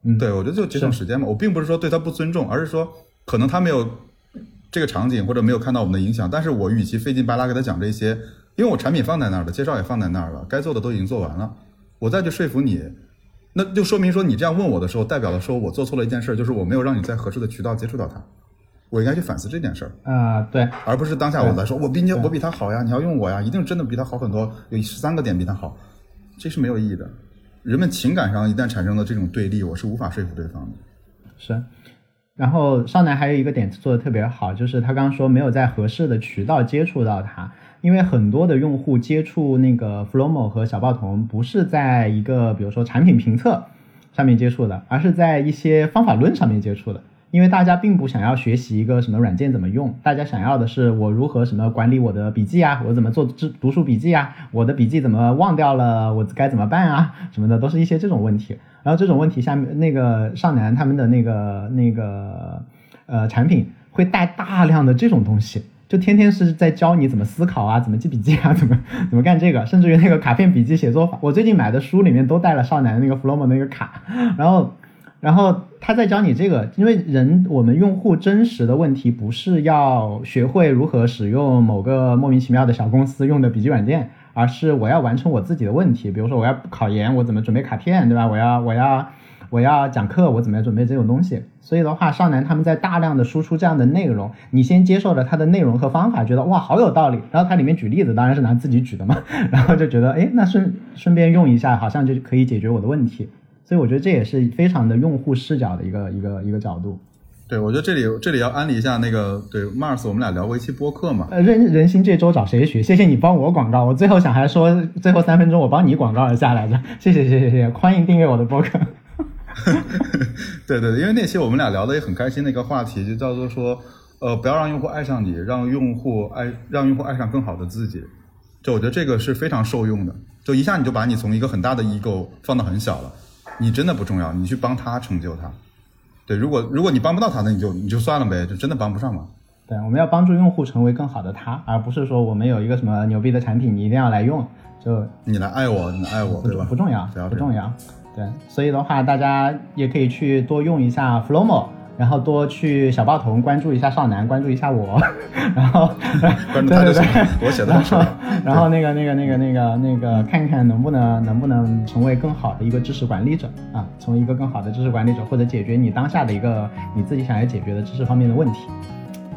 嗯，对，我觉得就节省时间嘛。我并不是说对他不尊重，而是说可能他没有这个场景或者没有看到我们的影响，但是我与其费劲巴拉给他讲这些，因为我产品放在那儿了，介绍也放在那儿了，该做的都已经做完了，我再去说服你，那就说明说你这样问我的时候，代表了说我做错了一件事，就是我没有让你在合适的渠道接触到他，我应该去反思这件事儿。啊、对，而不是当下我在说，我比你我比他好呀，你要用我呀，一定真的比他好很多，有十三个点比他好，这是没有意义的。人们情感上一旦产生了这种对立，我是无法说服对方的。是。然后上南还有一个点做的特别好，就是他刚刚说没有在合适的渠道接触到他，因为很多的用户接触那个 Flomo 和小报童不是在一个比如说产品评测上面接触的，而是在一些方法论上面接触的。因为大家并不想要学习一个什么软件怎么用，大家想要的是我如何什么管理我的笔记啊，我怎么做读读书笔记啊，我的笔记怎么忘掉了，我该怎么办啊，什么的，都是一些这种问题。然后这种问题下面那个上南他们的那个那个呃产品会带大量的这种东西，就天天是在教你怎么思考啊，怎么记笔记啊，怎么怎么干这个，甚至于那个卡片笔记写作法，我最近买的书里面都带了少南那个 Flomo 那个卡，然后。然后他在教你这个，因为人我们用户真实的问题不是要学会如何使用某个莫名其妙的小公司用的笔记软件，而是我要完成我自己的问题。比如说我要考研，我怎么准备卡片，对吧？我要我要我要讲课，我怎么准备这种东西？所以的话，少南他们在大量的输出这样的内容，你先接受了他的内容和方法，觉得哇好有道理。然后他里面举例子当然是拿自己举的嘛，然后就觉得哎那顺顺便用一下，好像就可以解决我的问题。所以我觉得这也是非常的用户视角的一个一个一个角度。对，我觉得这里这里要安利一下那个对 Mars，我们俩聊过一期播客嘛。呃，人人心这周找谁学？谢谢你帮我广告，我最后想还说最后三分钟我帮你广告一下来着。谢谢谢谢谢谢，欢迎订阅我的播客。对对，因为那期我们俩聊的也很开心的一个话题，就叫做说，呃，不要让用户爱上你，让用户爱让用户爱上更好的自己。就我觉得这个是非常受用的，就一下你就把你从一个很大的 ego 放到很小了。你真的不重要，你去帮他成就他。对，如果如果你帮不到他，那你就你就算了呗，就真的帮不上嘛。对，我们要帮助用户成为更好的他，而不是说我们有一个什么牛逼的产品，你一定要来用。就你来爱我，你来爱我，对吧？不重要，不重要。对，所以的话，大家也可以去多用一下 Flomo。然后多去小报童关注一下少男，关注一下我，然后关注他就行，我写的很少。然后那个那个那个那个那个看看能不能能不能成为更好的一个知识管理者啊，成为一个更好的知识管理者，或者解决你当下的一个你自己想要解决的知识方面的问题。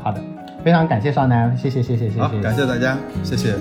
好的，非常感谢少男，谢谢谢谢谢谢，感谢大家，谢谢。